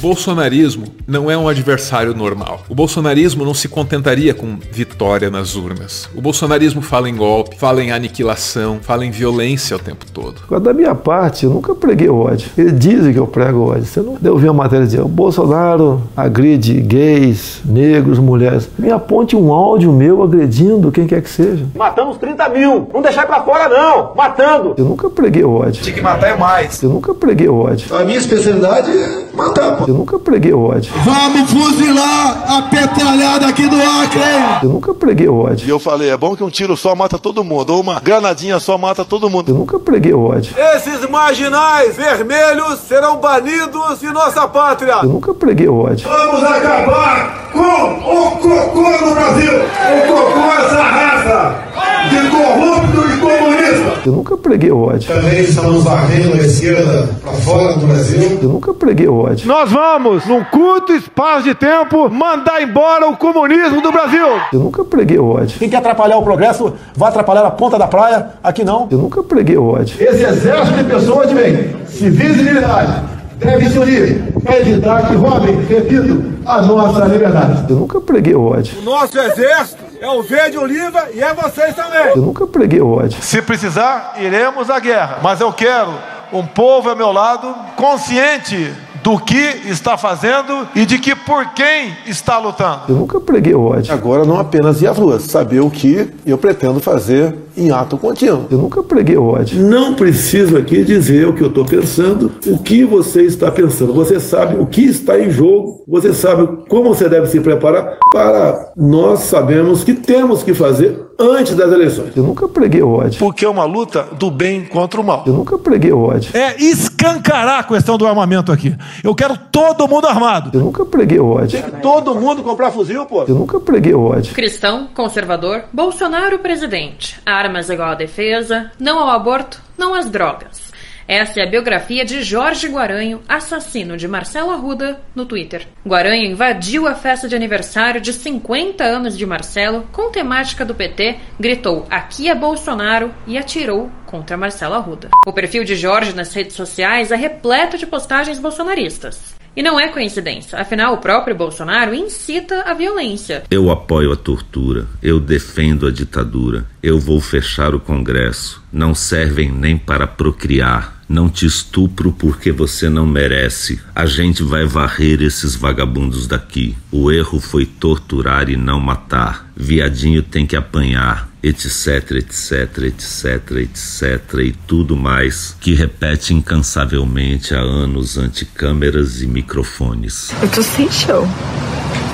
bolsonarismo não é um adversário normal. O bolsonarismo não se contentaria com vitória nas urnas. O bolsonarismo fala em golpe, fala em aniquilação, fala em violência o tempo todo. Da minha parte, eu nunca preguei ódio. Eles dizem que eu prego ódio. Você não deu ver a matéria dizer, o Bolsonaro agride gays, negros, mulheres. Me aponte um áudio meu agredindo quem quer que seja. Matamos 30 mil. Não deixar pra fora, não. Matando. Eu nunca preguei ódio. Tinha que matar é mais. Eu nunca preguei ódio. A minha especialidade é matar, pô. Eu nunca preguei ódio. Vamos fuzilar a petralhada aqui do Acre, hein? Eu nunca preguei ódio. E eu falei, é bom que um tiro só mata todo mundo, ou uma granadinha só mata todo mundo. Eu nunca preguei ódio. Esses marginais vermelhos serão banidos de nossa pátria. Eu nunca preguei ódio. Vamos acabar com o cocô no Brasil. O cocô é essa raça de corrupto e comunista. Eu nunca preguei ódio. Também estamos varrendo a esquerda para fora do Brasil. Eu nunca preguei ódio. Nós vamos, num curto espaço de tempo, mandar embora o comunismo do Brasil. Eu nunca preguei ódio. Quem quer atrapalhar o progresso, vai atrapalhar a ponta da praia. Aqui não. Eu nunca preguei ódio. Esse exército de pessoas de bem, civis e militares, deve se unir para evitar que roubem, repito, a nossa liberdade. Eu nunca preguei ódio. O nosso exército é o verde oliva e é vocês também. Eu nunca preguei ódio. Se precisar, iremos à guerra. Mas eu quero um povo ao meu lado consciente do que está fazendo e de que por quem está lutando. Eu nunca preguei ódio. Agora não apenas ir às ruas, saber o que eu pretendo fazer em ato contínuo. Eu nunca preguei ódio. Não preciso aqui dizer o que eu estou pensando, o que você está pensando. Você sabe o que está em jogo, você sabe como você deve se preparar para nós sabemos que temos que fazer antes das eleições. Eu nunca preguei ódio. Porque é uma luta do bem contra o mal. Eu nunca preguei ódio. É escancarar a questão do armamento aqui. Eu quero todo mundo armado. Eu nunca preguei ódio. Todo mundo comprar fuzil, pô. Eu nunca preguei ódio. Cristão, conservador, Bolsonaro presidente. Armas igual à defesa, não ao aborto, não às drogas. Essa é a biografia de Jorge Guaranho, assassino de Marcelo Arruda, no Twitter. Guaranho invadiu a festa de aniversário de 50 anos de Marcelo com temática do PT, gritou Aqui é Bolsonaro e atirou contra Marcelo Arruda. O perfil de Jorge nas redes sociais é repleto de postagens bolsonaristas. E não é coincidência, afinal, o próprio Bolsonaro incita a violência. Eu apoio a tortura, eu defendo a ditadura, eu vou fechar o Congresso. Não servem nem para procriar. Não te estupro porque você não merece. A gente vai varrer esses vagabundos daqui. O erro foi torturar e não matar. Viadinho tem que apanhar etc, etc, etc, etc e tudo mais que repete incansavelmente há anos ante câmeras e microfones. Eu tô sem chão.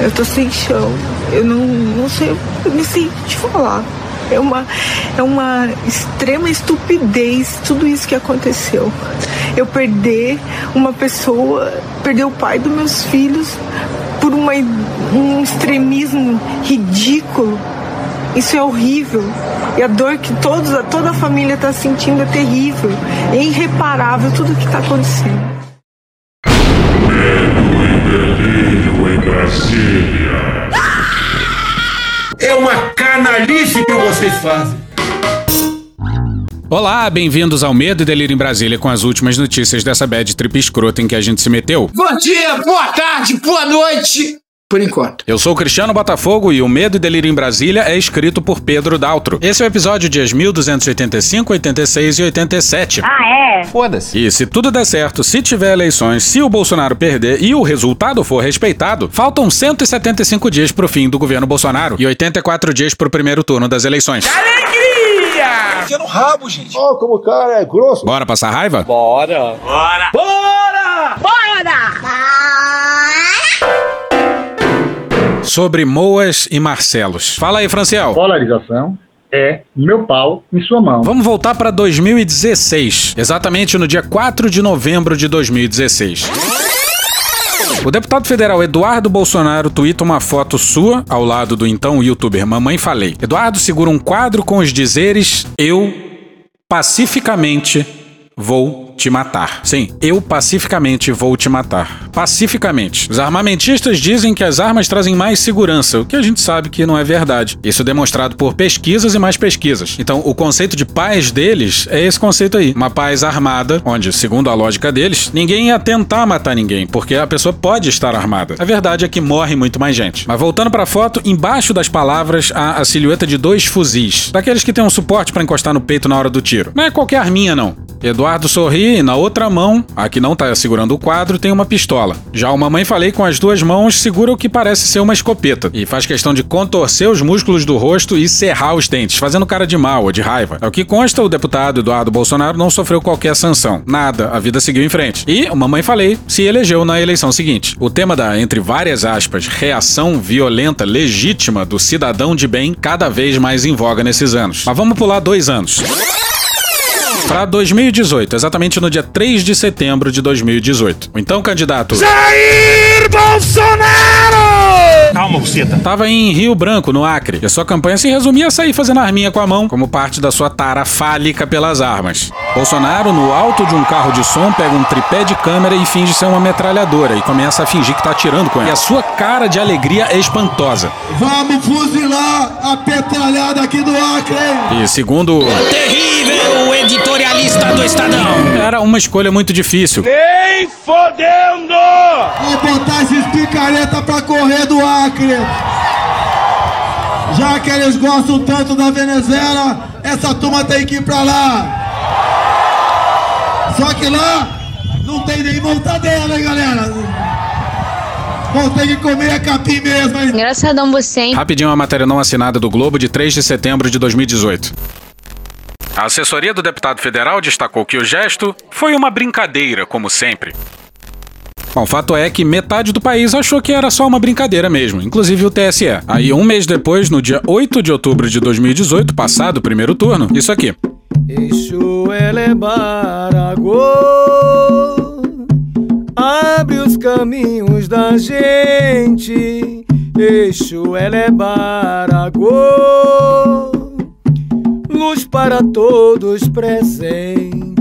Eu tô sem chão. Eu não, não sei, eu não sei te falar. É uma, é uma extrema estupidez tudo isso que aconteceu. Eu perder uma pessoa, perder o pai dos meus filhos por uma, um extremismo ridículo isso é horrível. E a dor que todos, toda a família está sentindo é terrível. É irreparável tudo o que está acontecendo. Medo e delírio em Brasília. É uma canalice que vocês fazem. Olá, bem-vindos ao Medo e Delírio em Brasília com as últimas notícias dessa bad trip escrota em que a gente se meteu. Bom dia, boa tarde, boa noite por enquanto. Eu sou o Cristiano Botafogo e o Medo e Delírio em Brasília é escrito por Pedro Daltro. Esse é o episódio dias 1285, 86 e 87. Ah, é? Foda-se. E se tudo der certo, se tiver eleições, se o Bolsonaro perder e o resultado for respeitado, faltam 175 dias pro fim do governo Bolsonaro e 84 dias pro primeiro turno das eleições. Alegria! Enfia no rabo, gente. Ó, como o cara é grosso. Bora passar raiva? Bora! Bora! Bora! Bora! Sobre Moas e Marcelos. Fala aí, Franciel. Polarização é meu pau em sua mão. Vamos voltar para 2016, exatamente no dia 4 de novembro de 2016. O deputado federal Eduardo Bolsonaro tuita uma foto sua ao lado do então youtuber Mamãe Falei. Eduardo segura um quadro com os dizeres: Eu pacificamente vou te matar. Sim, eu pacificamente vou te matar. Pacificamente. Os armamentistas dizem que as armas trazem mais segurança, o que a gente sabe que não é verdade. Isso é demonstrado por pesquisas e mais pesquisas. Então, o conceito de paz deles é esse conceito aí. Uma paz armada, onde, segundo a lógica deles, ninguém ia tentar matar ninguém, porque a pessoa pode estar armada. A verdade é que morre muito mais gente. Mas voltando para a foto, embaixo das palavras há a silhueta de dois fuzis, daqueles que tem um suporte para encostar no peito na hora do tiro. Não é qualquer arminha não. Eduardo sorri e na outra mão, a que não tá segurando o quadro, tem uma pistola. Já o mamãe falei com as duas mãos segura o que parece ser uma escopeta e faz questão de contorcer os músculos do rosto e cerrar os dentes, fazendo cara de mal ou de raiva. É o que consta, o deputado Eduardo Bolsonaro não sofreu qualquer sanção. Nada, a vida seguiu em frente. E o mamãe falei se elegeu na eleição seguinte. O tema da, entre várias aspas, reação violenta legítima do cidadão de bem cada vez mais em voga nesses anos. Mas vamos pular dois anos. Para 2018, exatamente no dia 3 de setembro de 2018. O então candidato Jair Bolsonaro! Calma, buceta. Tava em Rio Branco, no Acre, e a sua campanha se resumia a sair fazendo arminha com a mão, como parte da sua tara fálica pelas armas. Bolsonaro, no alto de um carro de som, pega um tripé de câmera e finge ser uma metralhadora e começa a fingir que tá atirando com ela. E a sua cara de alegria é espantosa. Vamos fuzilar a petralhada aqui do Acre! E segundo Terrível editorialista do Estadão! era uma escolha muito difícil. Nem fodendo! Vou botar esses picareta pra correr do Acre! Já que eles gostam tanto da Venezuela, essa turma tem que ir pra lá! Só que lá não tem nem mortadela, hein, galera? Vão ter que comer a capim mesmo, hein? Engraçadão você, hein? Rapidinho uma matéria não assinada do Globo de 3 de setembro de 2018. A assessoria do deputado federal destacou que o gesto foi uma brincadeira, como sempre. Bom, o fato é que metade do país achou que era só uma brincadeira mesmo, inclusive o TSE. Aí, um mês depois, no dia 8 de outubro de 2018, passado o primeiro turno, isso aqui. Exu Elebaragô Abre os caminhos da gente Exu Elebaragô Luz para todos presentes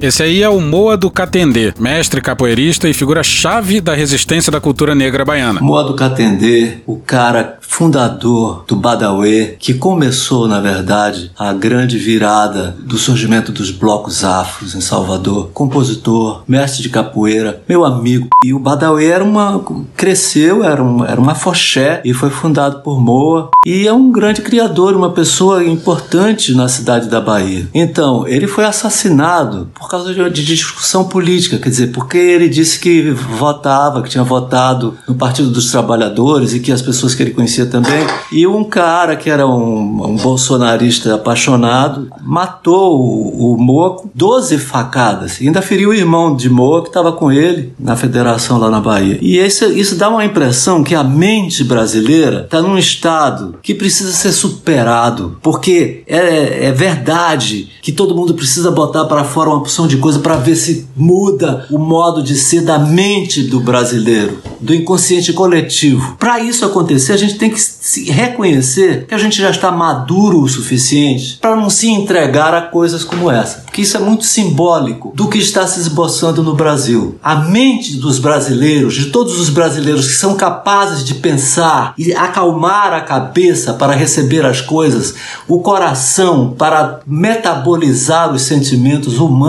Esse aí é o Moa do Catendê, mestre capoeirista e figura-chave da resistência da cultura negra baiana. Moa do Catendê, o cara fundador do Badawi, que começou, na verdade, a grande virada do surgimento dos blocos afros em Salvador. Compositor, mestre de capoeira, meu amigo. E o Badawi era uma cresceu, era, um, era uma foché e foi fundado por Moa e é um grande criador, uma pessoa importante na cidade da Bahia. Então, ele foi assassinado por causa de, de discussão política, quer dizer, porque ele disse que votava, que tinha votado no Partido dos Trabalhadores e que as pessoas que ele conhecia também. E um cara que era um, um bolsonarista apaixonado matou o, o com 12 facadas. E ainda feriu o irmão de Moa que estava com ele na federação lá na Bahia. E isso, isso dá uma impressão que a mente brasileira está num estado que precisa ser superado. Porque é, é verdade que todo mundo precisa botar para fora uma opção de coisa para ver se muda o modo de ser da mente do brasileiro, do inconsciente coletivo. Para isso acontecer, a gente tem que se reconhecer que a gente já está maduro o suficiente para não se entregar a coisas como essa, porque isso é muito simbólico do que está se esboçando no Brasil. A mente dos brasileiros, de todos os brasileiros que são capazes de pensar e acalmar a cabeça para receber as coisas, o coração para metabolizar os sentimentos humanos,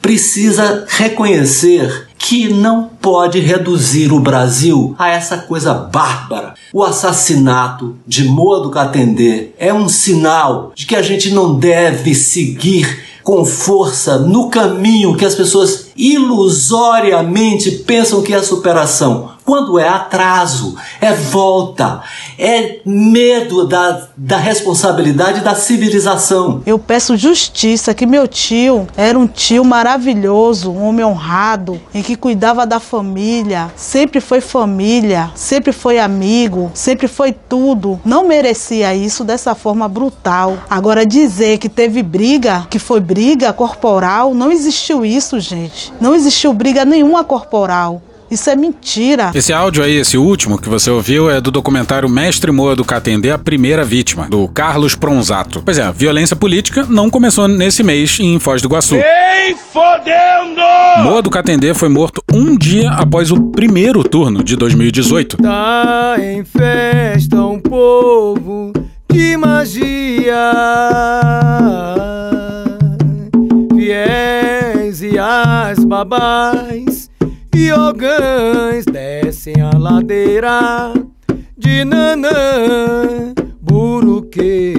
precisa reconhecer que não pode reduzir o Brasil a essa coisa bárbara. O assassinato de Moa do Catendê é um sinal de que a gente não deve seguir com força no caminho que as pessoas ilusoriamente pensam que é superação. Quando é atraso, é volta, é medo da, da responsabilidade da civilização. Eu peço justiça que meu tio era um tio maravilhoso, um homem honrado, em que cuidava da família, sempre foi família, sempre foi amigo, sempre foi tudo. Não merecia isso dessa forma brutal. Agora dizer que teve briga, que foi briga corporal, não existiu isso, gente. Não existiu briga nenhuma corporal. Isso é mentira. Esse áudio aí, esse último que você ouviu, é do documentário Mestre Moa do Catendê, a primeira vítima, do Carlos Pronzato. Pois é, violência política não começou nesse mês em Foz do Iguaçu. Ei, fodendo! Moa do Catendê foi morto um dia após o primeiro turno de 2018. Tá em festa um povo de magia. Fiéis e as babás e ogãs descem a ladeira de Nanã, Buruque,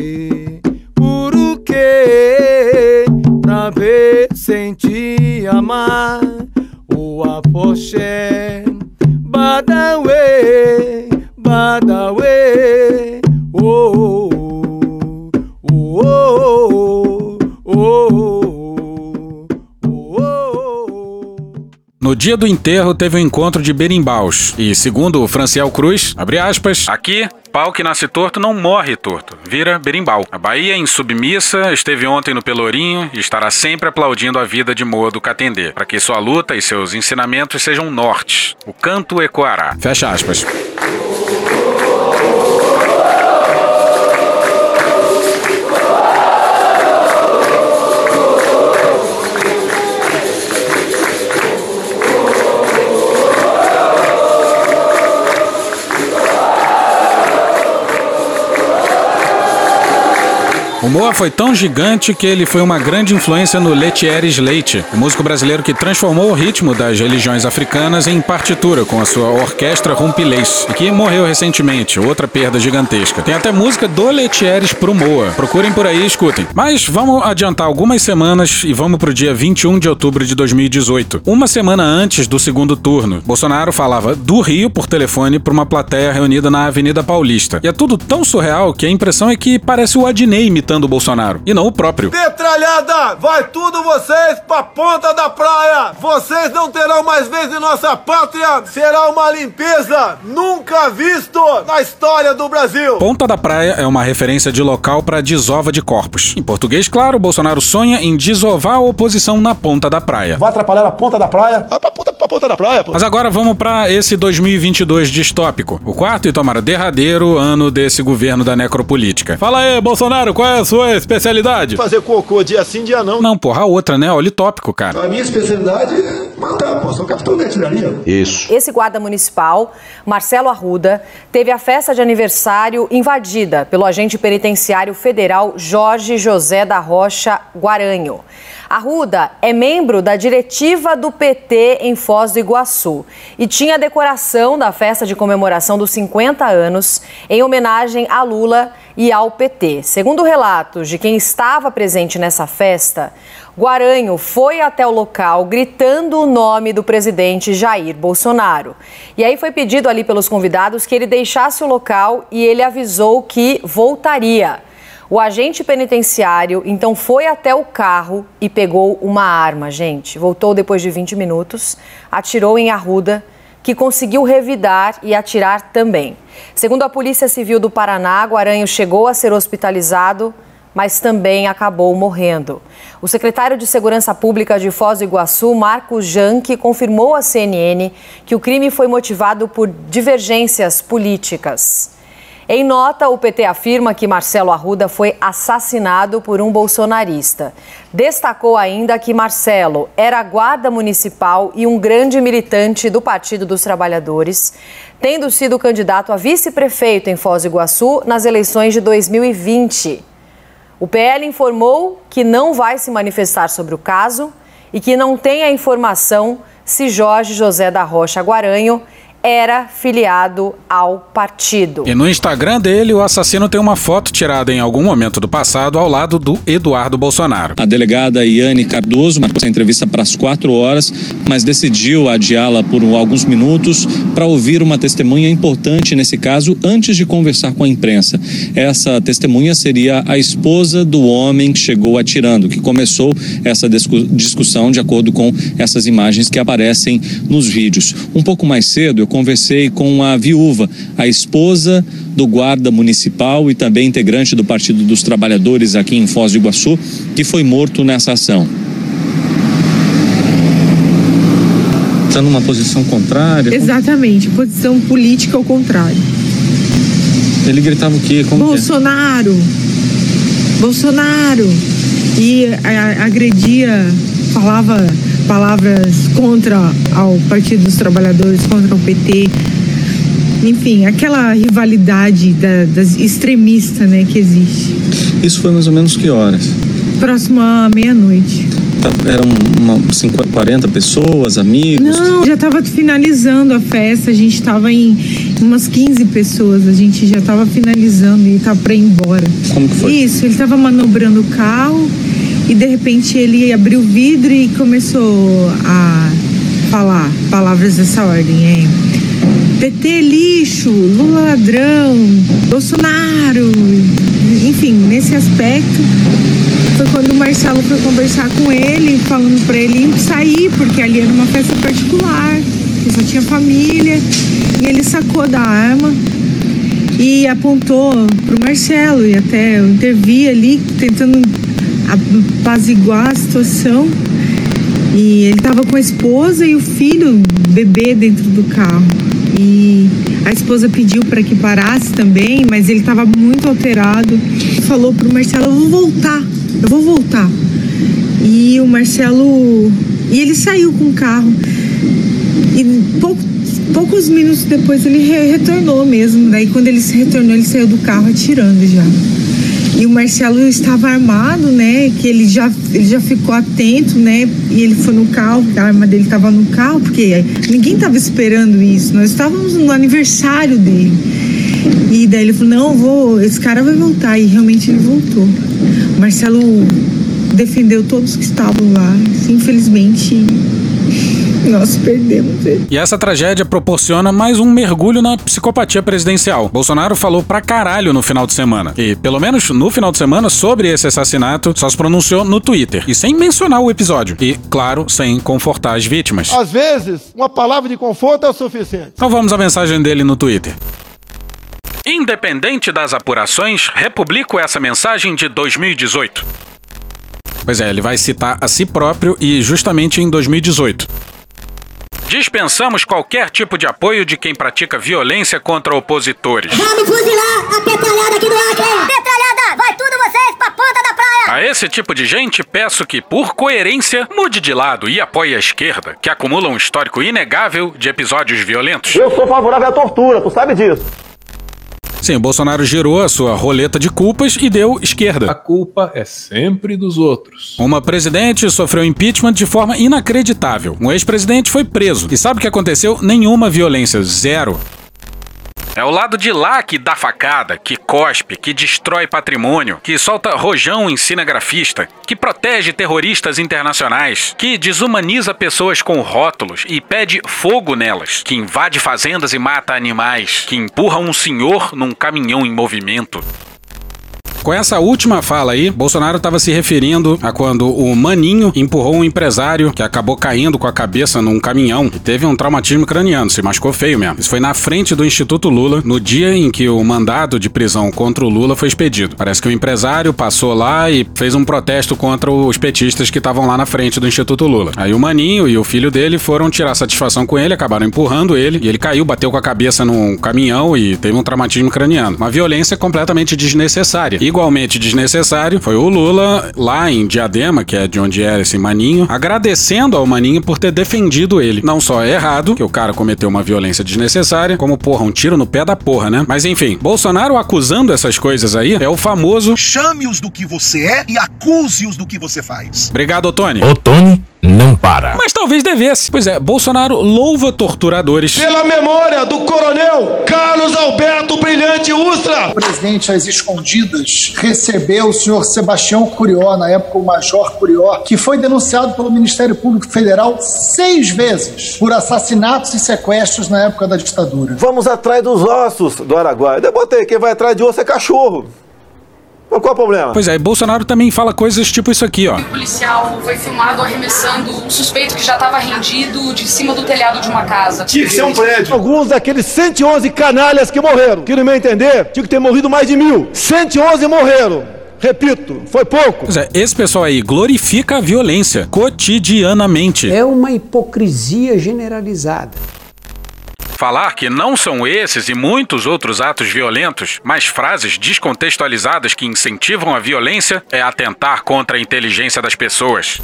dia do enterro teve um encontro de berimbaus. E segundo o Franciel Cruz, abre aspas, aqui, pau que nasce torto não morre torto, vira berimbau. A Bahia, insubmissa, esteve ontem no Pelourinho e estará sempre aplaudindo a vida de Moa do Catendê, para que sua luta e seus ensinamentos sejam nortes. O canto ecoará. Fecha aspas. O Moa foi tão gigante que ele foi uma grande influência no Letieres Leite, o músico brasileiro que transformou o ritmo das religiões africanas em partitura com a sua orquestra Rumpilês, e que morreu recentemente, outra perda gigantesca. Tem até música do Letieres pro Moa. Procurem por aí e escutem. Mas vamos adiantar algumas semanas e vamos pro dia 21 de outubro de 2018. Uma semana antes do segundo turno, Bolsonaro falava do Rio por telefone para uma plateia reunida na Avenida Paulista. E é tudo tão surreal que a impressão é que parece o Adnei imitando o Bolsonaro, e não o próprio. Metralhada! Vai tudo vocês pra ponta da praia! Vocês não terão mais vez em nossa pátria! Será uma limpeza nunca visto na história do Brasil! Ponta da Praia é uma referência de local para desova de corpos. Em português, claro, Bolsonaro sonha em desovar a oposição na ponta da praia. Vai atrapalhar a ponta da praia? Vai pra ponta, pra ponta da praia, pô! Mas agora vamos para esse 2022 distópico. O quarto e tomara derradeiro ano desse governo da necropolítica. Fala aí, Bolsonaro, qual é a sua especialidade? Fazer cocô dia sim, dia não. Não, porra, a outra, né? Olha o tópico, cara. A minha especialidade é matar, pô. Sou capitão da artilharia. Isso. Esse guarda municipal, Marcelo Arruda, teve a festa de aniversário invadida pelo agente penitenciário federal Jorge José da Rocha Guaranho. Arruda é membro da diretiva do PT em Foz do Iguaçu e tinha a decoração da festa de comemoração dos 50 anos em homenagem a Lula e ao PT. Segundo relatos de quem estava presente nessa festa, Guaranho foi até o local gritando o nome do presidente Jair Bolsonaro. E aí foi pedido ali pelos convidados que ele deixasse o local e ele avisou que voltaria. O agente penitenciário então foi até o carro e pegou uma arma, gente. Voltou depois de 20 minutos, atirou em Arruda, que conseguiu revidar e atirar também. Segundo a Polícia Civil do Paraná, Guaranho chegou a ser hospitalizado, mas também acabou morrendo. O secretário de Segurança Pública de Foz do Iguaçu, Marcos Janque, confirmou à CNN que o crime foi motivado por divergências políticas. Em nota, o PT afirma que Marcelo Arruda foi assassinado por um bolsonarista. Destacou ainda que Marcelo era guarda municipal e um grande militante do Partido dos Trabalhadores, tendo sido candidato a vice-prefeito em Foz do Iguaçu nas eleições de 2020. O PL informou que não vai se manifestar sobre o caso e que não tem a informação se Jorge José da Rocha Guaranho era filiado ao partido. E no Instagram dele, o assassino tem uma foto tirada em algum momento do passado ao lado do Eduardo Bolsonaro. A delegada Iane Cardoso marcou essa entrevista para as quatro horas, mas decidiu adiá-la por alguns minutos para ouvir uma testemunha importante nesse caso antes de conversar com a imprensa. Essa testemunha seria a esposa do homem que chegou atirando, que começou essa discussão de acordo com essas imagens que aparecem nos vídeos. Um pouco mais cedo, eu conversei com a viúva, a esposa do guarda municipal e também integrante do Partido dos Trabalhadores aqui em Foz do Iguaçu, que foi morto nessa ação. Está numa posição contrária? Exatamente, posição política ao contrário. Ele gritava o quê? Como Bolsonaro! Bolsonaro! E a- agredia, falava palavras contra ao Partido dos Trabalhadores, contra o PT. Enfim, aquela rivalidade da, das extremista né, que existe. Isso foi mais ou menos que horas? Próximo à meia-noite. Tá- Eram uma, 50, 40 pessoas, amigos? Não, já estava finalizando a festa, a gente estava em umas 15 pessoas, a gente já estava finalizando e estava para ir embora. Como que foi? Isso, ele estava manobrando o carro e de repente ele abriu o vidro e começou a falar palavras dessa ordem. É, PT lixo, Lula ladrão, Bolsonaro, enfim, nesse aspecto foi quando o Marcelo foi conversar com ele, falando pra ele sair, porque ali era uma festa particular, que só tinha família, e ele sacou da arma e apontou pro Marcelo, e até eu intervi ali, tentando apaziguar a situação. E ele estava com a esposa e o filho, bebê, dentro do carro. E a esposa pediu para que parasse também, mas ele estava muito alterado. Falou pro Marcelo: Eu vou voltar, eu vou voltar. E o Marcelo. E ele saiu com o carro. E pouco- poucos minutos depois ele re- retornou mesmo. Daí, quando ele se retornou, ele saiu do carro atirando já. E o Marcelo estava armado, né? Que ele já, ele já ficou atento, né? E ele foi no carro, a arma dele estava no carro, porque ninguém estava esperando isso. Nós estávamos no aniversário dele. E daí ele falou: Não, vou, esse cara vai voltar. E realmente ele voltou. O Marcelo defendeu todos que estavam lá. Infelizmente, nós perdemos ele. E essa tragédia proporciona mais um mergulho na psicopatia presidencial. Bolsonaro falou pra caralho no final de semana. E, pelo menos no final de semana, sobre esse assassinato, só se pronunciou no Twitter. E sem mencionar o episódio. E, claro, sem confortar as vítimas. Às vezes, uma palavra de conforto é o suficiente. Então vamos à mensagem dele no Twitter. Independente das apurações, republico essa mensagem de 2018. Pois é, ele vai citar a si próprio e justamente em 2018. Dispensamos qualquer tipo de apoio de quem pratica violência contra opositores. Vamos fuzilar a petralhada aqui do Acre! Petralhada, vai tudo vocês pra ponta da praia! A esse tipo de gente, peço que, por coerência, mude de lado e apoie a esquerda, que acumula um histórico inegável de episódios violentos. Eu sou favorável à tortura, tu sabe disso. Sim, o Bolsonaro girou a sua roleta de culpas e deu esquerda. A culpa é sempre dos outros. Uma presidente sofreu impeachment de forma inacreditável. Um ex-presidente foi preso. E sabe o que aconteceu? Nenhuma violência. Zero. É o lado de lá que dá facada, que cospe, que destrói patrimônio, que solta rojão em cinegrafista, que protege terroristas internacionais, que desumaniza pessoas com rótulos e pede fogo nelas, que invade fazendas e mata animais, que empurra um senhor num caminhão em movimento. Com essa última fala aí, Bolsonaro estava se referindo a quando o Maninho empurrou um empresário que acabou caindo com a cabeça num caminhão e teve um traumatismo craniano, se machucou feio mesmo. Isso foi na frente do Instituto Lula, no dia em que o mandado de prisão contra o Lula foi expedido. Parece que o empresário passou lá e fez um protesto contra os petistas que estavam lá na frente do Instituto Lula. Aí o Maninho e o filho dele foram tirar satisfação com ele, acabaram empurrando ele e ele caiu, bateu com a cabeça num caminhão e teve um traumatismo craniano. Uma violência completamente desnecessária. Igualmente desnecessário foi o Lula lá em Diadema, que é de onde era esse Maninho, agradecendo ao Maninho por ter defendido ele. Não só é errado, que o cara cometeu uma violência desnecessária, como porra, um tiro no pé da porra, né? Mas enfim, Bolsonaro acusando essas coisas aí é o famoso Chame-os do que você é e acuse-os do que você faz. Obrigado, Tony. Tony não para. Mas talvez devesse. Pois é, Bolsonaro louva torturadores. Pela memória do coronel Carlos Alberto Brilhante Ustra. O presidente, às escondidas, recebeu o senhor Sebastião Curió, na época o Major Curió, que foi denunciado pelo Ministério Público Federal seis vezes por assassinatos e sequestros na época da ditadura. Vamos atrás dos ossos do Araguaia. Eu botei, quem vai atrás de osso é cachorro. Mas qual é o problema? Pois é, Bolsonaro também fala coisas tipo isso aqui, ó. O policial foi filmado arremessando um suspeito que já estava rendido de cima do telhado de uma casa. Tinha que ser um prédio. Alguns daqueles 111 canalhas que morreram, que no meu entender, tinha que ter morrido mais de mil. 111 morreram. Repito, foi pouco. Pois é, esse pessoal aí glorifica a violência cotidianamente. É uma hipocrisia generalizada. Falar que não são esses e muitos outros atos violentos, mas frases descontextualizadas que incentivam a violência, é atentar contra a inteligência das pessoas.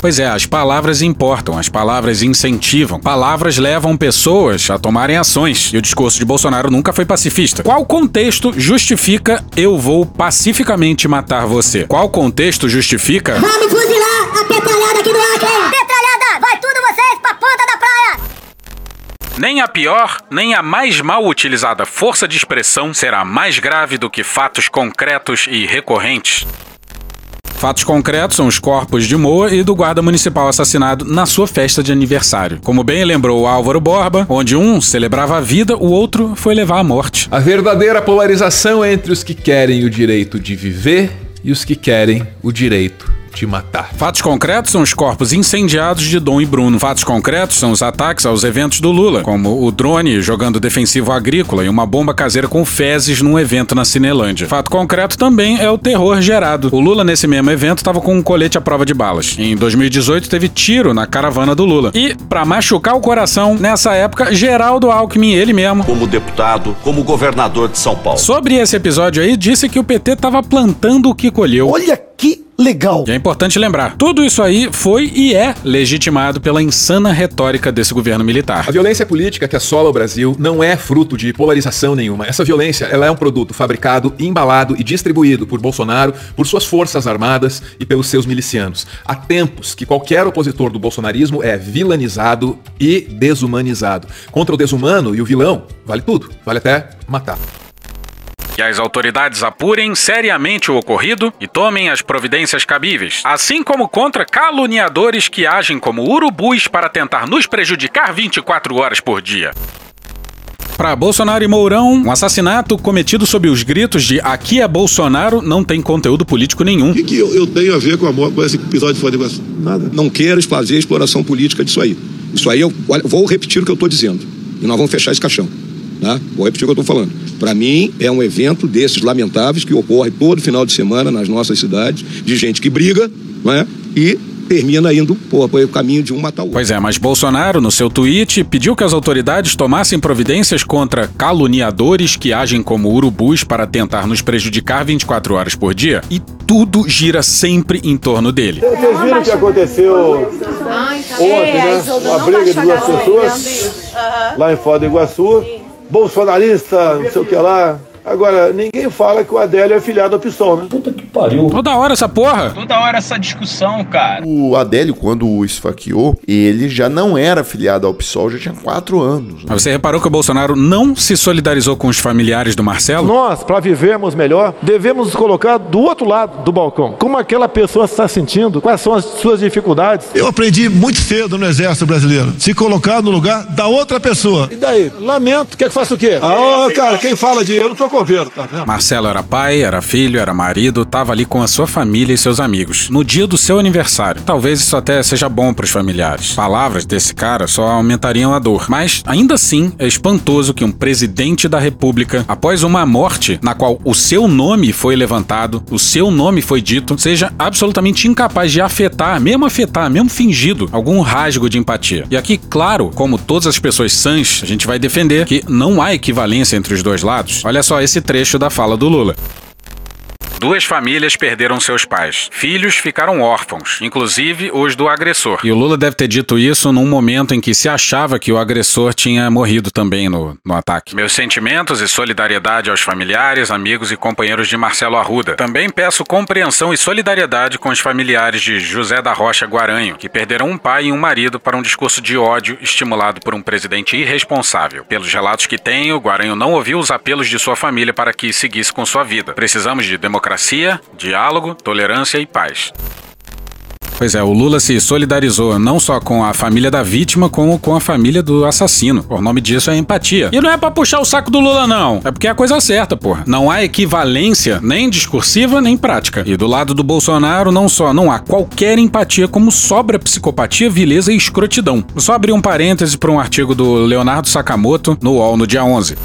Pois é, as palavras importam, as palavras incentivam. Palavras levam pessoas a tomarem ações. E o discurso de Bolsonaro nunca foi pacifista. Qual contexto justifica eu vou pacificamente matar você? Qual contexto justifica. Vamos fuzilar a petralhada aqui do Acre! Nem a pior, nem a mais mal utilizada força de expressão será mais grave do que fatos concretos e recorrentes. Fatos concretos são os corpos de Moa e do guarda municipal assassinado na sua festa de aniversário. Como bem lembrou Álvaro Borba, onde um celebrava a vida, o outro foi levar a morte. A verdadeira polarização é entre os que querem o direito de viver e os que querem o direito de matar. Fatos concretos são os corpos incendiados de Dom e Bruno. Fatos concretos são os ataques aos eventos do Lula, como o drone jogando defensivo agrícola e uma bomba caseira com fezes num evento na Cinelândia. Fato concreto também é o terror gerado. O Lula, nesse mesmo evento, estava com um colete à prova de balas. Em 2018, teve tiro na caravana do Lula. E, para machucar o coração, nessa época, Geraldo Alckmin, ele mesmo, como deputado, como governador de São Paulo. Sobre esse episódio aí, disse que o PT estava plantando o que colheu. Olha que legal. E é importante lembrar, tudo isso aí foi e é legitimado pela insana retórica desse governo militar. A violência política que assola o Brasil não é fruto de polarização nenhuma. Essa violência, ela é um produto fabricado, embalado e distribuído por Bolsonaro, por suas forças armadas e pelos seus milicianos. Há tempos que qualquer opositor do bolsonarismo é vilanizado e desumanizado. Contra o desumano e o vilão, vale tudo, vale até matar. Que as autoridades apurem seriamente o ocorrido e tomem as providências cabíveis, assim como contra caluniadores que agem como urubus para tentar nos prejudicar 24 horas por dia. Para Bolsonaro e Mourão, um assassinato cometido sob os gritos de aqui é Bolsonaro não tem conteúdo político nenhum. O que, que eu, eu tenho a ver com, a, com esse episódio de Iguaçu? Nada. Não quero fazer exploração política disso aí. Isso aí, eu vou repetir o que eu estou dizendo. E nós vamos fechar esse caixão. Tá? Vou repetir o que eu estou falando. Para mim, é um evento desses lamentáveis que ocorre todo final de semana nas nossas cidades, de gente que briga, não é? E termina indo pô, o caminho de um matar o outro. Pois é, mas Bolsonaro, no seu tweet, pediu que as autoridades tomassem providências contra caluniadores que agem como urubus para tentar nos prejudicar 24 horas por dia. E tudo gira sempre em torno dele. Vocês viram o que aconteceu ontem, né? Uma briga de duas pessoas lá em Foz do Iguaçu. Bolsonarista, não sei o que lá. Agora, ninguém fala que o Adélio é filiado ao PSOL, né? Puta que pariu. Toda hora essa porra. Toda hora essa discussão, cara. O Adélio, quando o esfaqueou, ele já não era filiado ao PSOL, já tinha quatro anos. Mas você reparou que o Bolsonaro não se solidarizou com os familiares do Marcelo? Nós, para vivermos melhor, devemos nos colocar do outro lado do balcão. Como aquela pessoa está sentindo? Quais são as suas dificuldades? Eu aprendi muito cedo no Exército Brasileiro. Se colocar no lugar da outra pessoa. E daí? Lamento. Quer que faça o quê? Ah, cara, quem fala de eu não tô tá vendo? Marcelo era pai, era filho, era marido, tava ali com a sua família e seus amigos. No dia do seu aniversário. Talvez isso até seja bom pros familiares. Palavras desse cara só aumentariam a dor. Mas, ainda assim, é espantoso que um presidente da república, após uma morte na qual o seu nome foi levantado, o seu nome foi dito, seja absolutamente incapaz de afetar, mesmo afetar, mesmo fingido, algum rasgo de empatia. E aqui, claro, como todas as pessoas sãs, a gente vai defender que não há equivalência entre os dois lados. Olha só esse trecho da fala do Lula. Duas famílias perderam seus pais. Filhos ficaram órfãos, inclusive os do agressor. E o Lula deve ter dito isso num momento em que se achava que o agressor tinha morrido também no, no ataque. Meus sentimentos e solidariedade aos familiares, amigos e companheiros de Marcelo Arruda. Também peço compreensão e solidariedade com os familiares de José da Rocha Guaranho, que perderam um pai e um marido para um discurso de ódio estimulado por um presidente irresponsável. Pelos relatos que tenho, Guaranho não ouviu os apelos de sua família para que seguisse com sua vida. Precisamos de democracia democracia, diálogo, tolerância e paz. Pois é, o Lula se solidarizou não só com a família da vítima, como com a família do assassino. O nome disso é empatia. E não é pra puxar o saco do Lula, não. É porque é a coisa certa, porra. Não há equivalência nem discursiva nem prática. E do lado do Bolsonaro, não só não há qualquer empatia, como sobra psicopatia, vileza e escrotidão. Só abri um parêntese para um artigo do Leonardo Sakamoto no UOL no dia 11.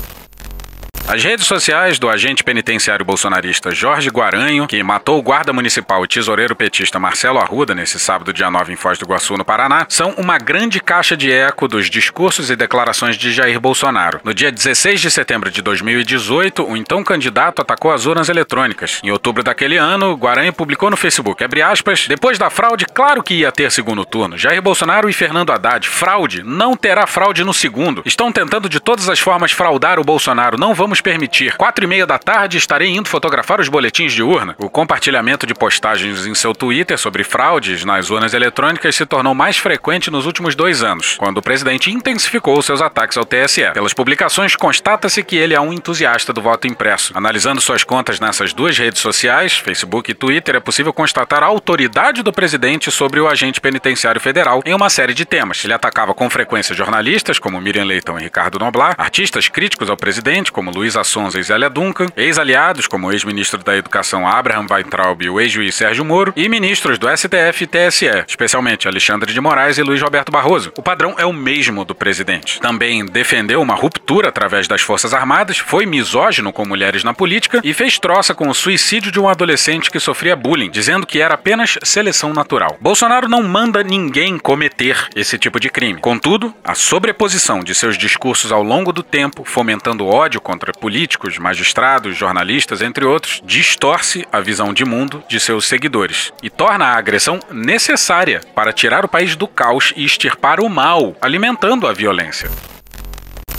As redes sociais do agente penitenciário bolsonarista Jorge Guaranho, que matou o guarda municipal e tesoureiro petista Marcelo Arruda nesse sábado, dia 9, em Foz do Iguaçu, no Paraná, são uma grande caixa de eco dos discursos e declarações de Jair Bolsonaro. No dia 16 de setembro de 2018, o então candidato atacou as urnas eletrônicas. Em outubro daquele ano, Guaranho publicou no Facebook, aspas, depois da fraude, claro que ia ter segundo turno. Jair Bolsonaro e Fernando Haddad, fraude, não terá fraude no segundo. Estão tentando de todas as formas fraudar o Bolsonaro, não vamos permitir. Quatro e meia da tarde estarei indo fotografar os boletins de urna. O compartilhamento de postagens em seu Twitter sobre fraudes nas urnas eletrônicas se tornou mais frequente nos últimos dois anos, quando o presidente intensificou seus ataques ao TSE. Pelas publicações, constata-se que ele é um entusiasta do voto impresso. Analisando suas contas nessas duas redes sociais, Facebook e Twitter, é possível constatar a autoridade do presidente sobre o agente penitenciário federal em uma série de temas. Ele atacava com frequência jornalistas, como Miriam Leitão e Ricardo Noblar, artistas críticos ao presidente, como Luiz Assonza e Zélia Duncan, ex-aliados, como o ex-ministro da Educação Abraham Weintraub e o ex-juiz Sérgio Moro, e ministros do STF e TSE, especialmente Alexandre de Moraes e Luiz Roberto Barroso. O padrão é o mesmo do presidente. Também defendeu uma ruptura através das Forças Armadas, foi misógino com mulheres na política e fez troça com o suicídio de um adolescente que sofria bullying, dizendo que era apenas seleção natural. Bolsonaro não manda ninguém cometer esse tipo de crime. Contudo, a sobreposição de seus discursos ao longo do tempo, fomentando ódio contra políticos, magistrados, jornalistas, entre outros, distorce a visão de mundo de seus seguidores e torna a agressão necessária para tirar o país do caos e extirpar o mal, alimentando a violência.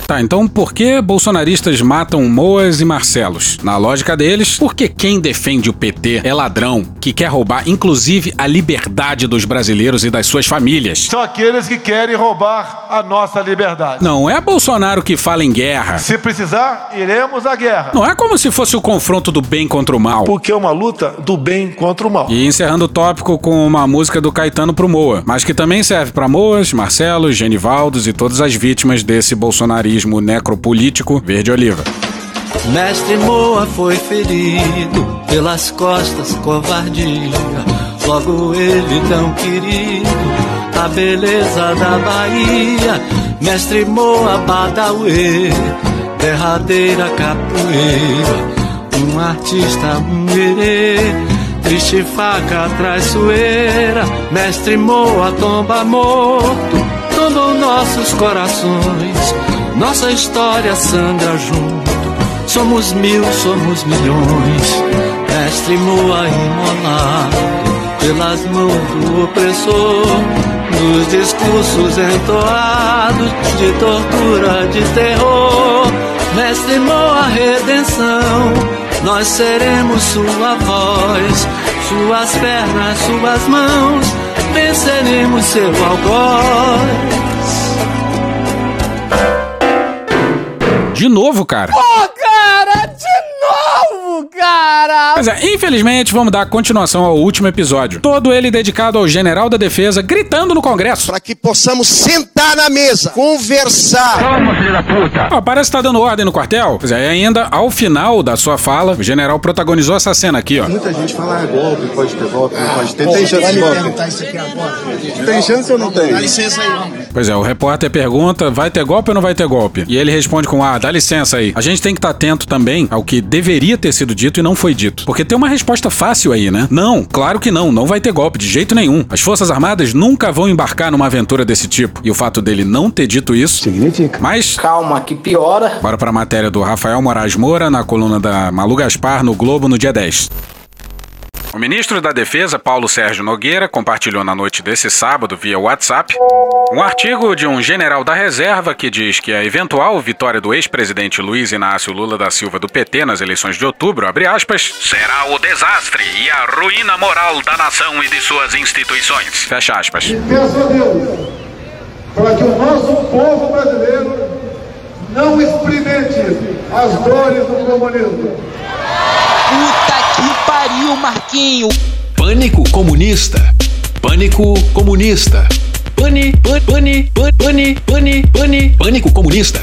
Tá, então por que bolsonaristas matam Moas e Marcelos? Na lógica deles, porque quem defende o PT é ladrão, que quer roubar inclusive a liberdade dos brasileiros e das suas famílias. São aqueles que querem roubar a nossa liberdade. Não é Bolsonaro que fala em guerra. Se precisar, iremos à guerra. Não é como se fosse o confronto do bem contra o mal. Porque é uma luta do bem contra o mal. E encerrando o tópico com uma música do Caetano pro Moa, mas que também serve para Moas, Marcelos, Genivaldos e todas as vítimas desse bolsonarismo necropolítico verde-oliva. Mestre Moa foi ferido pelas costas, covardia. Logo ele tão querido, a beleza da Bahia. Mestre Moa Badauê, derradeira capoeira. Um artista, um herê, triste faca traiçoeira. Mestre Moa tomba morto, tombam nossos corações. Nossa história sangra junto. Somos mil, somos milhões. Mestre Moa imolado pelas mãos do opressor. Nos discursos entoados de tortura, de terror. Mestre Moa, redenção. Nós seremos sua voz, suas pernas, suas mãos. Venceremos seu algoz. De novo, cara? Cara! Pois é, infelizmente vamos dar continuação ao último episódio. Todo ele dedicado ao general da defesa gritando no Congresso. Para que possamos sentar na mesa, conversar. Calma, filho da puta! Ó, parece que tá dando ordem no quartel. Pois é, e ainda ao final da sua fala, o general protagonizou essa cena aqui, ó. Muita gente fala ah, golpe, pode ter golpe, não pode ter. Tem chance de golpe? isso aqui agora. Tem chance ou não tem? Dá licença aí, homem. Pois é, o repórter pergunta: vai ter golpe ou não vai ter golpe? E ele responde com: ah, dá licença aí. A gente tem que estar atento também ao que deveria ter sido dito e não foi dito. Porque tem uma resposta fácil aí, né? Não, claro que não, não vai ter golpe de jeito nenhum. As Forças Armadas nunca vão embarcar numa aventura desse tipo. E o fato dele não ter dito isso. Significa. Mas. Calma, que piora. Bora pra matéria do Rafael Moraes Moura na coluna da Malu Gaspar no Globo no dia 10. O ministro da Defesa, Paulo Sérgio Nogueira, compartilhou na noite desse sábado via WhatsApp um artigo de um general da reserva que diz que a eventual vitória do ex-presidente Luiz Inácio Lula da Silva do PT nas eleições de outubro, abre aspas, será o desastre e a ruína moral da nação e de suas instituições. Fecha aspas. E peço a Deus para que o nosso povo brasileiro não experimente as dores do comunismo. Que pariu, Marquinho. Pânico comunista. Pânico comunista. Pane, pane, pane, pane, pane, pane, pânico comunista.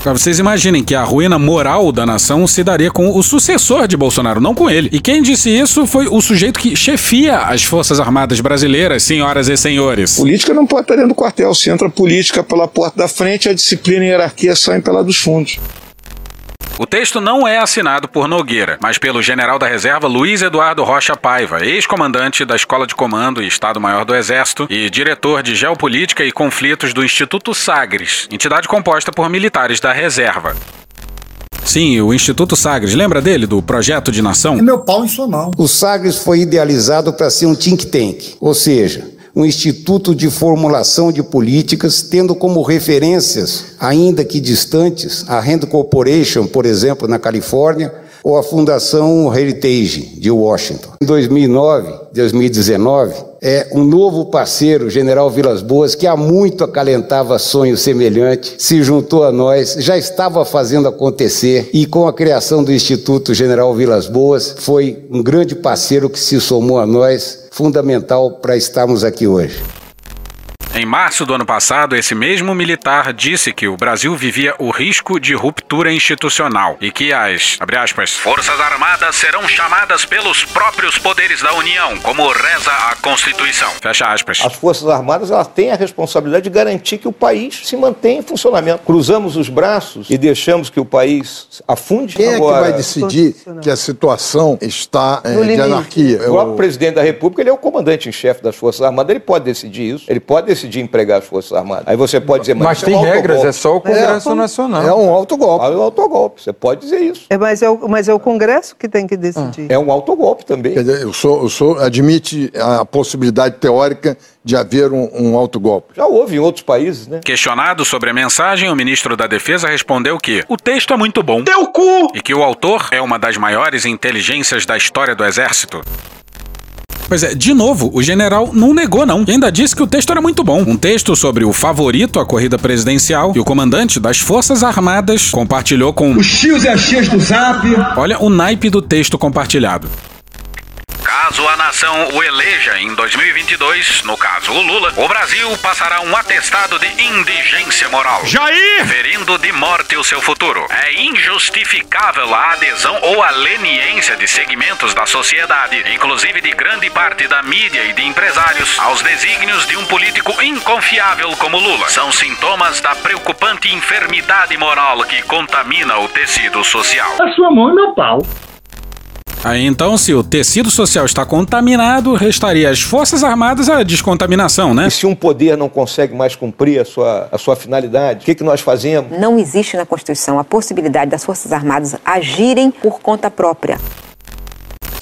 Pra vocês imaginem que a ruína moral da nação se daria com o sucessor de Bolsonaro, não com ele. E quem disse isso foi o sujeito que chefia as Forças Armadas Brasileiras, senhoras e senhores. Política não pode estar dentro do quartel. Se entra política pela porta da frente, a disciplina e a hierarquia saem pela dos fundos. O texto não é assinado por Nogueira, mas pelo general da reserva Luiz Eduardo Rocha Paiva, ex-comandante da Escola de Comando e Estado-Maior do Exército e diretor de Geopolítica e Conflitos do Instituto Sagres, entidade composta por militares da reserva. Sim, o Instituto Sagres, lembra dele, do Projeto de Nação? É meu pau em sua mão. O Sagres foi idealizado para ser um think tank, ou seja, um instituto de formulação de políticas, tendo como referências, ainda que distantes, a Rand Corporation, por exemplo, na Califórnia, ou a Fundação Heritage de Washington. Em 2009, 2019, é um novo parceiro, General Vilas Boas, que há muito acalentava sonho semelhante, se juntou a nós, já estava fazendo acontecer e com a criação do Instituto General Vilas Boas foi um grande parceiro que se somou a nós, fundamental para estarmos aqui hoje. Em março do ano passado, esse mesmo militar disse que o Brasil vivia o risco de ruptura institucional e que as, aspas, Forças Armadas serão chamadas pelos próprios poderes da União, como reza a Constituição. Fecha aspas. As Forças Armadas elas têm a responsabilidade de garantir que o país se mantenha em funcionamento. Cruzamos os braços e deixamos que o país afunde. Quem Agora, é que vai decidir que a situação está é, de anarquia? O próprio presidente da República ele é o comandante em chefe das Forças Armadas, ele pode decidir isso, ele pode decidir empregar as Forças Armadas. Aí você pode dizer, mas, Mas isso tem é um regras, autogolpe. é só o Congresso Nacional. É um autogolpe. É um autogolpe, você pode dizer isso. É, mas, é o, mas é o Congresso que tem que decidir. É um autogolpe também. Quer dizer, o senhor, o senhor admite a possibilidade teórica de haver um, um autogolpe? Já houve em outros países, né? Questionado sobre a mensagem, o ministro da Defesa respondeu que o texto é muito bom. Teu cu! E que o autor é uma das maiores inteligências da história do Exército. Pois é, de novo, o general não negou, não. E ainda disse que o texto era muito bom. Um texto sobre o favorito à corrida presidencial e o comandante das Forças Armadas compartilhou com. Os tios e as tias do zap. Olha o naipe do texto compartilhado. Caso a nação o eleja em 2022, no caso o Lula, o Brasil passará um atestado de indigência moral. Jair! Ferindo de morte o seu futuro. É injustificável a adesão ou a leniência de segmentos da sociedade, inclusive de grande parte da mídia e de empresários, aos desígnios de um político inconfiável como Lula. São sintomas da preocupante enfermidade moral que contamina o tecido social. A sua mão é meu pau. Aí então, se o tecido social está contaminado, restaria às Forças Armadas a descontaminação, né? E se um poder não consegue mais cumprir a sua, a sua finalidade, o que, que nós fazemos? Não existe na Constituição a possibilidade das Forças Armadas agirem por conta própria.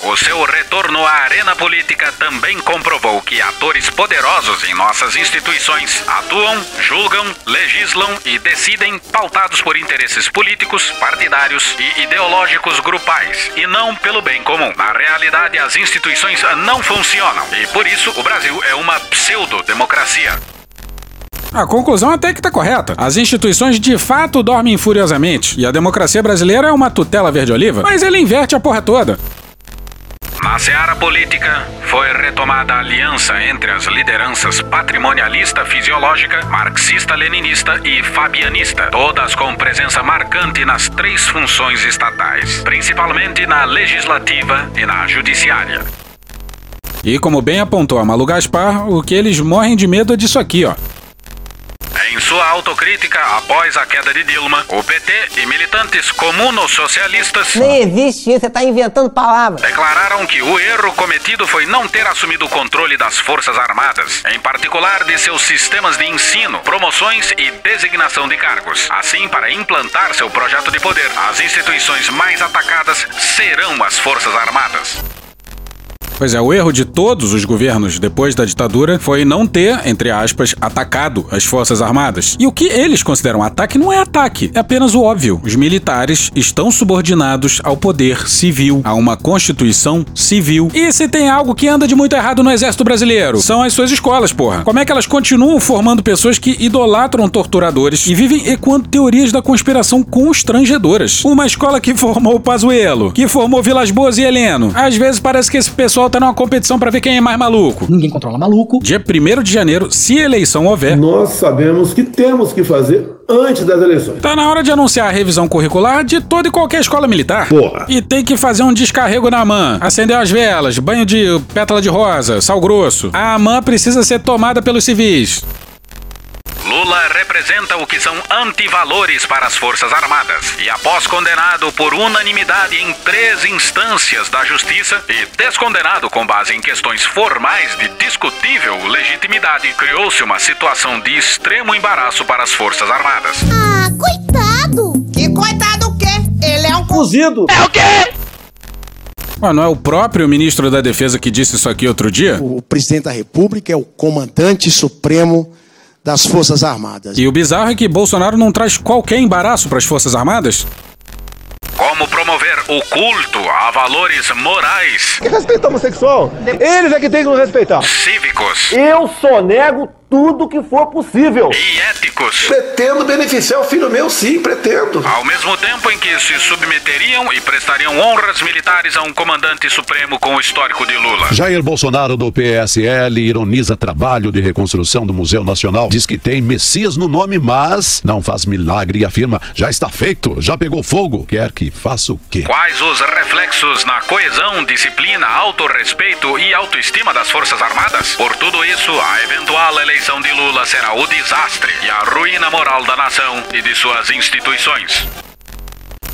O seu retorno à arena política também comprovou que atores poderosos em nossas instituições atuam, julgam, legislam e decidem pautados por interesses políticos, partidários e ideológicos grupais, e não pelo bem comum. Na realidade, as instituições não funcionam e por isso o Brasil é uma pseudo-democracia. A conclusão até que tá correta. As instituições de fato dormem furiosamente e a democracia brasileira é uma tutela verde-oliva, mas ele inverte a porra toda. Na seara política, foi retomada a aliança entre as lideranças patrimonialista fisiológica, marxista-leninista e fabianista, todas com presença marcante nas três funções estatais, principalmente na legislativa e na judiciária. E como bem apontou a Malu Gaspar, o que eles morrem de medo é disso aqui, ó. Em sua autocrítica após a queda de Dilma, o PT e militantes comuno-socialistas Nem existe isso, você tá inventando palavras. declararam que o erro cometido foi não ter assumido o controle das Forças Armadas, em particular de seus sistemas de ensino, promoções e designação de cargos. Assim, para implantar seu projeto de poder, as instituições mais atacadas serão as Forças Armadas. Pois é, o erro de todos os governos depois da ditadura foi não ter, entre aspas, atacado as Forças Armadas. E o que eles consideram ataque não é ataque, é apenas o óbvio. Os militares estão subordinados ao poder civil, a uma constituição civil. E se tem algo que anda de muito errado no exército brasileiro, são as suas escolas, porra. Como é que elas continuam formando pessoas que idolatram torturadores e vivem ecoando teorias da conspiração constrangedoras? Uma escola que formou Pazuello, que formou Vilas Boas e Heleno. Às vezes parece que esse pessoal tá numa competição pra ver quem é mais maluco. Ninguém controla maluco. Dia 1 de janeiro, se eleição houver, Nós sabemos que temos que fazer antes das eleições. Tá na hora de anunciar a revisão curricular de toda e qualquer escola militar. Porra. E tem que fazer um descarrego na AMAN, acender as velas, banho de pétala de rosa, sal grosso. A AMAN precisa ser tomada pelos civis. Lula representa o que são antivalores para as Forças Armadas. E após condenado por unanimidade em três instâncias da Justiça e descondenado com base em questões formais de discutível legitimidade, criou-se uma situação de extremo embaraço para as Forças Armadas. Ah, coitado! Que coitado o quê? Ele é um cozido. É o quê? Ué, não é o próprio ministro da Defesa que disse isso aqui outro dia? O presidente da República é o comandante supremo das Forças Armadas. E o bizarro é que Bolsonaro não traz qualquer embaraço para as Forças Armadas? Como promover o culto a valores morais, Que respeita homossexual. Eles é que tem que nos respeitar. cívicos Eu só nego tudo que for possível. e éticos? Pretendo beneficiar o filho meu, sim, pretendo. Ao mesmo tempo em que se submeteriam e prestariam honras militares a um comandante supremo com o histórico de Lula. Jair Bolsonaro do PSL ironiza trabalho de reconstrução do Museu Nacional. Diz que tem Messias no nome, mas não faz milagre e afirma: já está feito, já pegou fogo. Quer que faça o quê? Quais os reflexos na coesão, disciplina, autorrespeito e autoestima das Forças Armadas? Por tudo isso, a eventual eleição de Lula será o desastre e a ruína moral da nação e de suas instituições.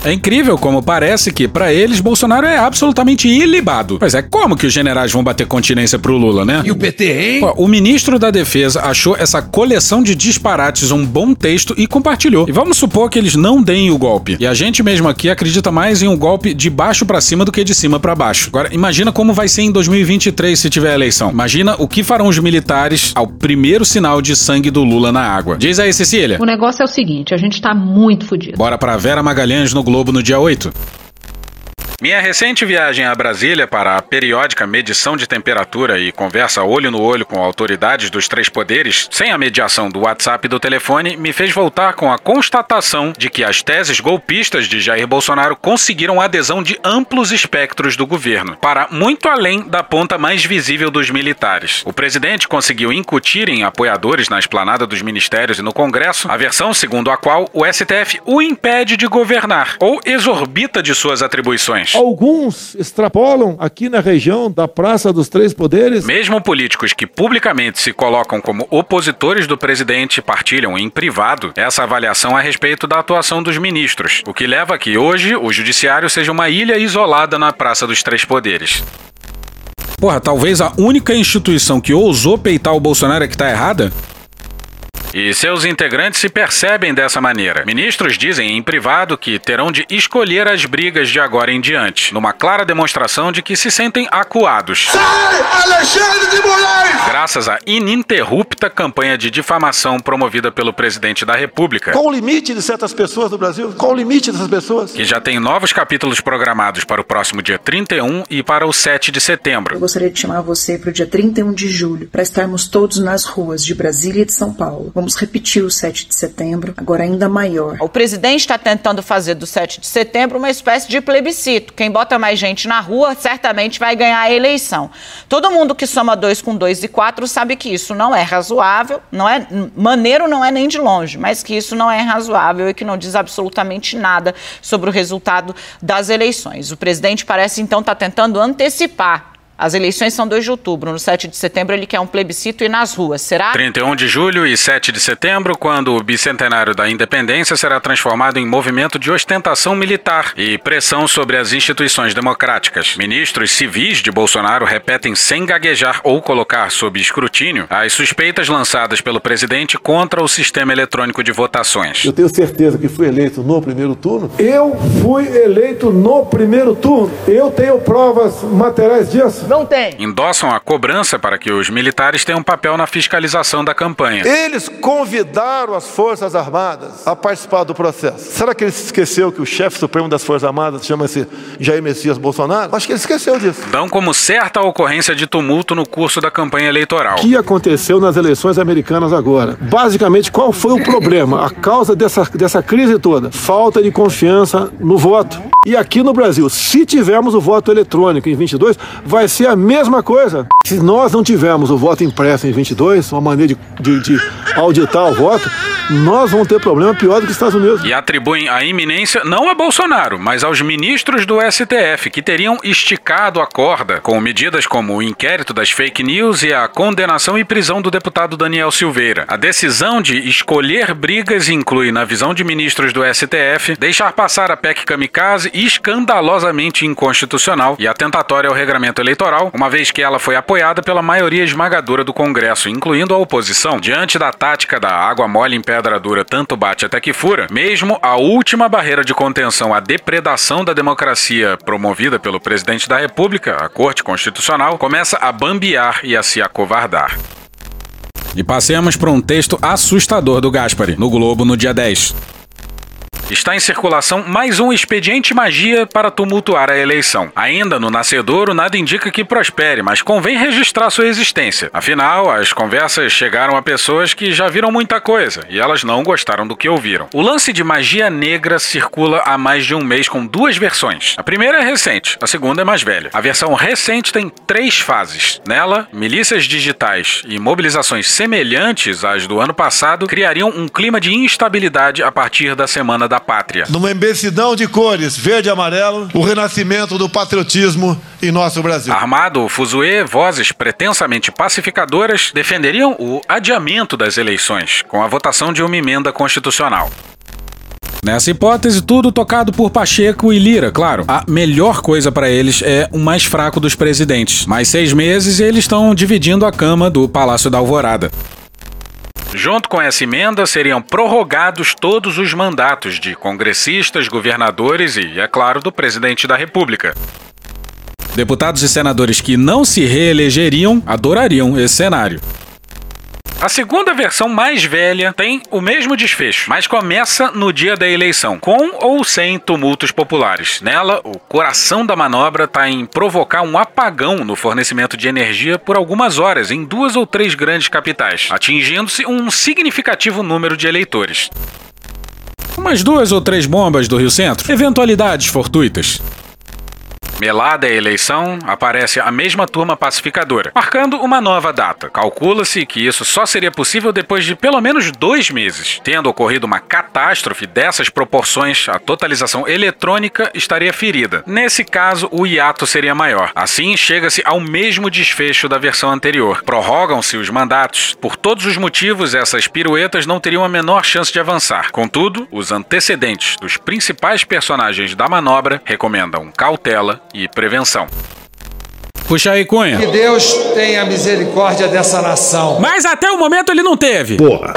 É incrível como parece que, pra eles, Bolsonaro é absolutamente ilibado. Mas é como que os generais vão bater continência pro Lula, né? E o PT, hein? Ó, O ministro da Defesa achou essa coleção de disparates um bom texto e compartilhou. E vamos supor que eles não deem o golpe. E a gente mesmo aqui acredita mais em um golpe de baixo pra cima do que de cima pra baixo. Agora, imagina como vai ser em 2023 se tiver eleição. Imagina o que farão os militares ao primeiro sinal de sangue do Lula na água. Diz aí, Cecília. O negócio é o seguinte, a gente tá muito fudido. Bora pra Vera Magalhães no Globo no dia 8. Minha recente viagem a Brasília para a periódica medição de temperatura e conversa olho no olho com autoridades dos três poderes, sem a mediação do WhatsApp e do telefone, me fez voltar com a constatação de que as teses golpistas de Jair Bolsonaro conseguiram adesão de amplos espectros do governo, para muito além da ponta mais visível dos militares. O presidente conseguiu incutir em apoiadores na esplanada dos ministérios e no Congresso a versão segundo a qual o STF o impede de governar ou exorbita de suas atribuições. Alguns extrapolam aqui na região da Praça dos Três Poderes. Mesmo políticos que publicamente se colocam como opositores do presidente partilham em privado essa avaliação a respeito da atuação dos ministros, o que leva a que hoje o judiciário seja uma ilha isolada na Praça dos Três Poderes. Porra, talvez a única instituição que ousou peitar o Bolsonaro é que tá errada? E seus integrantes se percebem dessa maneira. Ministros dizem em privado que terão de escolher as brigas de agora em diante, numa clara demonstração de que se sentem acuados. Alexandre de Moraes! Graças à ininterrupta campanha de difamação promovida pelo presidente da República, Qual o limite de certas pessoas no Brasil? Qual o limite dessas pessoas? que já tem novos capítulos programados para o próximo dia 31 e para o 7 de setembro. Eu gostaria de chamar você para o dia 31 de julho, para estarmos todos nas ruas de Brasília e de São Paulo. Vamos repetir o 7 de setembro, agora ainda maior. O presidente está tentando fazer do 7 de setembro uma espécie de plebiscito. Quem bota mais gente na rua certamente vai ganhar a eleição. Todo mundo que soma 2 com 2 e 4 sabe que isso não é razoável, não é maneiro não é nem de longe, mas que isso não é razoável e que não diz absolutamente nada sobre o resultado das eleições. O presidente parece então estar tentando antecipar. As eleições são 2 de outubro. No 7 de setembro ele quer um plebiscito e nas ruas. Será? 31 de julho e 7 de setembro, quando o bicentenário da independência será transformado em movimento de ostentação militar e pressão sobre as instituições democráticas. Ministros civis de Bolsonaro repetem sem gaguejar ou colocar sob escrutínio as suspeitas lançadas pelo presidente contra o sistema eletrônico de votações. Eu tenho certeza que fui eleito no primeiro turno. Eu fui eleito no primeiro turno. Eu tenho provas materiais disso. Não tem. Endossam a cobrança para que os militares tenham um papel na fiscalização da campanha. Eles convidaram as Forças Armadas a participar do processo. Será que ele se esqueceu que o chefe supremo das Forças Armadas chama-se Jair Messias Bolsonaro? Acho que ele esqueceu disso. Dão como certa a ocorrência de tumulto no curso da campanha eleitoral. O que aconteceu nas eleições americanas agora? Basicamente, qual foi o problema? A causa dessa, dessa crise toda? Falta de confiança no voto. E aqui no Brasil, se tivermos o voto eletrônico em 22, vai ser a mesma coisa. Se nós não tivermos o voto impresso em 22, uma maneira de, de, de auditar o voto, nós vamos ter problema pior do que os Estados Unidos. E atribuem a iminência não a Bolsonaro, mas aos ministros do STF, que teriam esticado a corda com medidas como o inquérito das fake news e a condenação e prisão do deputado Daniel Silveira. A decisão de escolher brigas inclui, na visão de ministros do STF, deixar passar a PEC kamikaze escandalosamente inconstitucional e atentatória ao regramento eleitoral, uma vez que ela foi apoiada pela maioria esmagadora do Congresso, incluindo a oposição. Diante da tática da água mole em pedra dura tanto bate até que fura, mesmo a última barreira de contenção à depredação da democracia promovida pelo presidente da República, a Corte Constitucional, começa a bambear e a se acovardar. E passemos para um texto assustador do Gaspari, no Globo, no dia 10. Está em circulação mais um expediente magia para tumultuar a eleição. Ainda no nascedouro, nada indica que prospere, mas convém registrar sua existência. Afinal, as conversas chegaram a pessoas que já viram muita coisa e elas não gostaram do que ouviram. O lance de magia negra circula há mais de um mês com duas versões. A primeira é recente, a segunda é mais velha. A versão recente tem três fases. Nela, milícias digitais e mobilizações semelhantes às do ano passado criariam um clima de instabilidade a partir da semana da pátria. Numa imbecilhão de cores, verde e amarelo, o renascimento do patriotismo em nosso Brasil. Armado, Fuzue, vozes pretensamente pacificadoras defenderiam o adiamento das eleições, com a votação de uma emenda constitucional. Nessa hipótese, tudo tocado por Pacheco e Lira, claro. A melhor coisa para eles é o mais fraco dos presidentes. Mais seis meses e eles estão dividindo a cama do Palácio da Alvorada. Junto com essa emenda, seriam prorrogados todos os mandatos de congressistas, governadores e, é claro, do presidente da República. Deputados e senadores que não se reelegeriam adorariam esse cenário. A segunda versão mais velha tem o mesmo desfecho, mas começa no dia da eleição, com ou sem tumultos populares. Nela, o coração da manobra está em provocar um apagão no fornecimento de energia por algumas horas em duas ou três grandes capitais, atingindo-se um significativo número de eleitores. Umas duas ou três bombas do Rio Centro, eventualidades fortuitas. Melada a eleição, aparece a mesma turma pacificadora, marcando uma nova data. Calcula-se que isso só seria possível depois de pelo menos dois meses. Tendo ocorrido uma catástrofe dessas proporções, a totalização eletrônica estaria ferida. Nesse caso, o hiato seria maior. Assim, chega-se ao mesmo desfecho da versão anterior. Prorrogam-se os mandatos. Por todos os motivos, essas piruetas não teriam a menor chance de avançar. Contudo, os antecedentes dos principais personagens da manobra recomendam cautela e prevenção. Puxa aí, Cunha. Que Deus tenha misericórdia dessa nação. Mas até o momento ele não teve. Porra.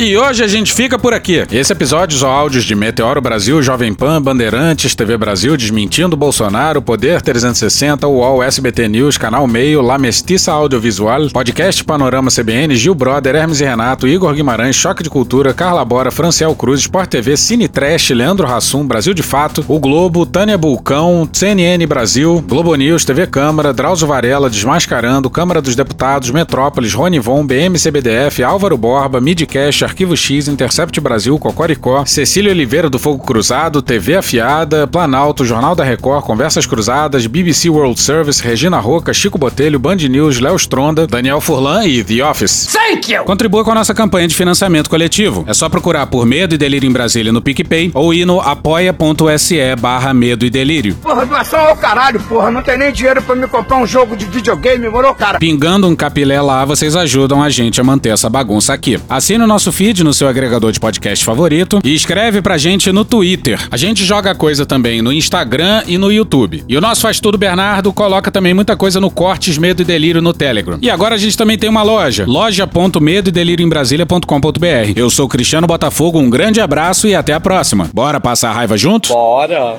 E hoje a gente fica por aqui. Esse episódio são áudios de Meteoro Brasil, Jovem Pan, Bandeirantes, TV Brasil, Desmentindo Bolsonaro, Poder 360, UOL, SBT News, Canal Meio, La Mestiça Audiovisual, Podcast Panorama CBN, Gil Brother, Hermes e Renato, Igor Guimarães, Choque de Cultura, Carla Bora, Franciel Cruz, Sport TV, Cine Trash, Leandro Rassum, Brasil de Fato, O Globo, Tânia Bulcão, CNN Brasil, Globo News, TV Câmara, Drauzio Varela, Desmascarando, Câmara dos Deputados, Metrópolis, Rony Von, BMCBDF, Álvaro Borba, Midcast, Arquivo X, Intercept Brasil, Cocoricó, Cecília Oliveira do Fogo Cruzado, TV Afiada, Planalto, Jornal da Record, Conversas Cruzadas, BBC World Service, Regina Roca, Chico Botelho, Band News, Léo Stronda, Daniel Furlan e The Office. Thank you! Contribua com a nossa campanha de financiamento coletivo. É só procurar por Medo e Delírio em Brasília no PicPay ou ir no apoia.se barra Medo e Delírio. Porra, doação ao caralho, porra. Não tem nem dinheiro pra me comprar um jogo de videogame, morou, cara? Pingando um capilé lá, vocês ajudam a gente a manter essa bagunça aqui. Assine o nosso feed no seu agregador de podcast favorito e escreve pra gente no Twitter. A gente joga coisa também no Instagram e no YouTube. E o nosso Faz Tudo Bernardo coloca também muita coisa no Cortes Medo e Delírio no Telegram. E agora a gente também tem uma loja, loja.medo e delírio em Brasília.com.br. Eu sou Cristiano Botafogo, um grande abraço e até a próxima. Bora passar a raiva junto? Bora!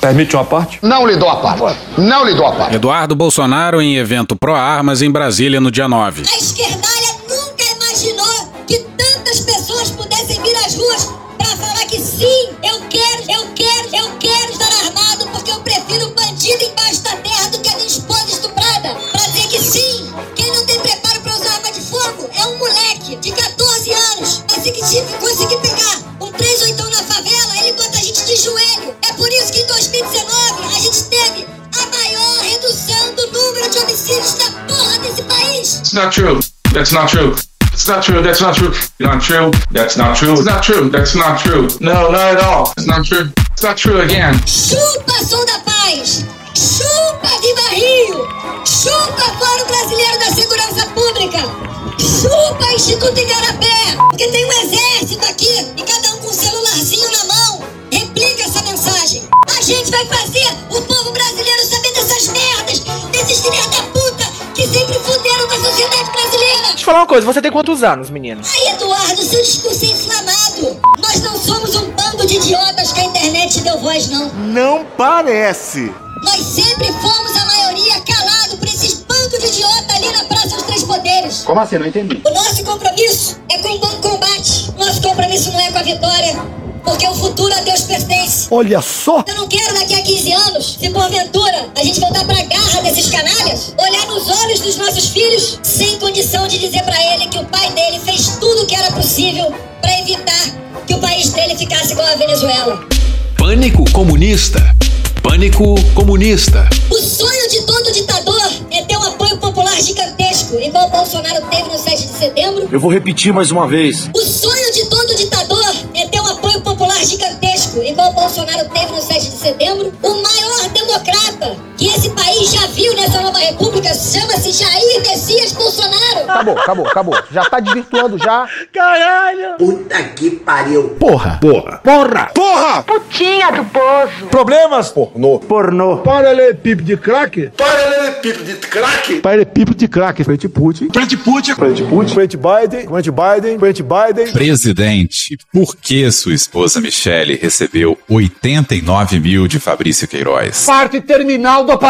Permite uma parte? Não lhe dou a parte. Não lhe dou a parte. Eduardo Bolsonaro em evento pró-armas em Brasília no dia 9. A esquerdalha not true. That's not true. It's not true. That's not true. Not true. That's not true. It's not true. That's not true. No, not at all. It's not true. It's not true again. Chupa, Som da Paz! Chupa, Viva Rio! Chupa, Fórum Brasileiro da Segurança Pública! Chupa, Instituto Igarapé! Porque tem um exército aqui e cada um com um celularzinho na mão. Replica essa mensagem. A gente vai fazer o povo brasileiro saber dessas merdas, desses filhos da puta que sempre fuderam com sociedade brasileira. Deixa eu falar uma coisa, você tem quantos anos, menino? Aí, Eduardo, seu discurso é inflamado. Nós não somos um bando de idiotas que a internet deu voz, não. Não parece. Nós sempre fomos a maioria calado por esses bandos de idiota ali na Praça dos Três Poderes. Como assim? Não entendi. O nosso compromisso é com o bom combate. Nosso compromisso não é com a vitória. Porque o futuro a Deus pertence. Olha só. Eu não quero daqui a 15 anos, se porventura a gente voltar pra garra desses canalhas, olhar nos olhos dos nossos filhos sem condição de dizer pra ele que o pai dele fez tudo o que era possível pra evitar que o país dele ficasse igual a Venezuela. Pânico comunista. Pânico comunista. O sonho de todo ditador é ter um apoio popular gigantesco, igual o Bolsonaro teve no 7 de setembro. Eu vou repetir mais uma vez. O sonho gigantesco, igual o Bolsonaro teve no 7 de setembro. O esse país já viu nessa nova república chama-se Jair Messias Bolsonaro. Acabou, acabou, acabou. Já tá desvirtuando já. Caralho. Puta que pariu. Porra. Porra. Porra. Porra. Putinha do poço. Problemas? Pornô. Pornô. Paralelepípedo de crack? Paralelepípedo de crack? Paralelepípedo de crack. Frente Putin. Frente Putin. Frente Putin. Frente Biden. Frente Biden. Frente Biden. Presidente, por que sua esposa Michele recebeu 89 mil de Fabrício Queiroz? Parte terminal do aparelho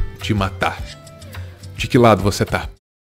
de matar. De que lado você tá?